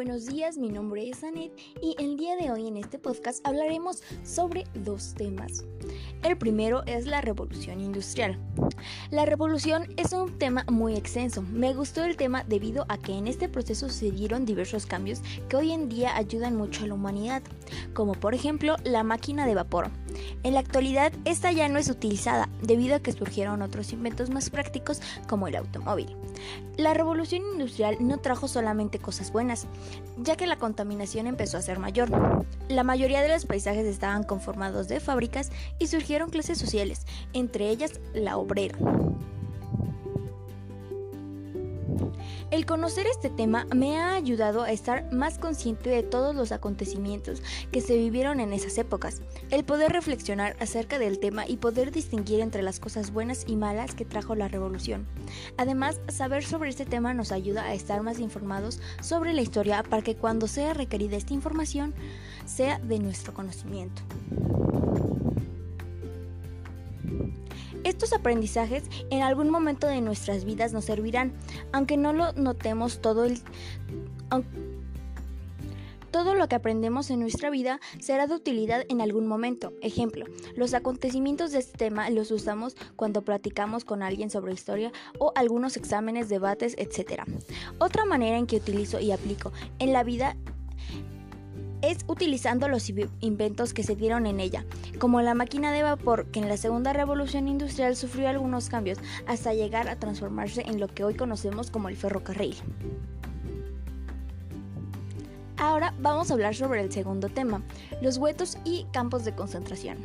buenos días, mi nombre es Anet y el día de hoy en este podcast hablaremos sobre dos temas. El primero es la revolución industrial. La revolución es un tema muy extenso. Me gustó el tema debido a que en este proceso se dieron diversos cambios que hoy en día ayudan mucho a la humanidad, como por ejemplo la máquina de vapor. En la actualidad esta ya no es utilizada debido a que surgieron otros inventos más prácticos como el automóvil. La revolución industrial no trajo solamente cosas buenas, ya que la contaminación empezó a ser mayor. La mayoría de los paisajes estaban conformados de fábricas y surgieron clases sociales, entre ellas la obrera. El conocer este tema me ha ayudado a estar más consciente de todos los acontecimientos que se vivieron en esas épocas, el poder reflexionar acerca del tema y poder distinguir entre las cosas buenas y malas que trajo la revolución. Además, saber sobre este tema nos ayuda a estar más informados sobre la historia para que cuando sea requerida esta información sea de nuestro conocimiento. Estos aprendizajes en algún momento de nuestras vidas nos servirán, aunque no lo notemos todo el... Todo lo que aprendemos en nuestra vida será de utilidad en algún momento. Ejemplo, los acontecimientos de este tema los usamos cuando platicamos con alguien sobre historia o algunos exámenes, debates, etc. Otra manera en que utilizo y aplico en la vida es utilizando los inventos que se dieron en ella, como la máquina de vapor que en la segunda revolución industrial sufrió algunos cambios hasta llegar a transformarse en lo que hoy conocemos como el ferrocarril. Ahora vamos a hablar sobre el segundo tema, los huetos y campos de concentración.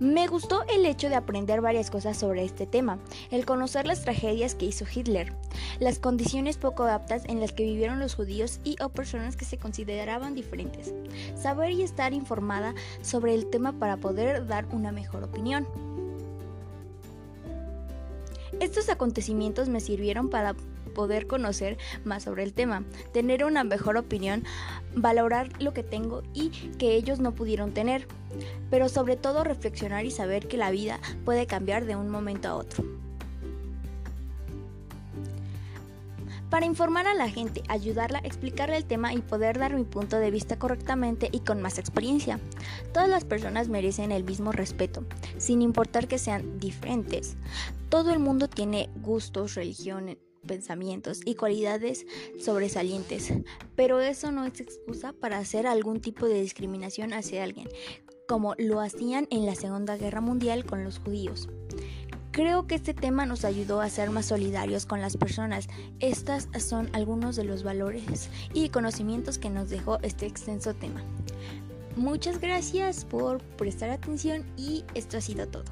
Me gustó el hecho de aprender varias cosas sobre este tema, el conocer las tragedias que hizo Hitler, las condiciones poco aptas en las que vivieron los judíos y o personas que se consideraban diferentes, saber y estar informada sobre el tema para poder dar una mejor opinión. Estos acontecimientos me sirvieron para poder conocer más sobre el tema, tener una mejor opinión, valorar lo que tengo y que ellos no pudieron tener, pero sobre todo reflexionar y saber que la vida puede cambiar de un momento a otro. Para informar a la gente, ayudarla, explicarle el tema y poder dar mi punto de vista correctamente y con más experiencia. Todas las personas merecen el mismo respeto, sin importar que sean diferentes. Todo el mundo tiene gustos, religiones, pensamientos y cualidades sobresalientes, pero eso no es excusa para hacer algún tipo de discriminación hacia alguien, como lo hacían en la Segunda Guerra Mundial con los judíos. Creo que este tema nos ayudó a ser más solidarios con las personas. Estas son algunos de los valores y conocimientos que nos dejó este extenso tema. Muchas gracias por prestar atención y esto ha sido todo.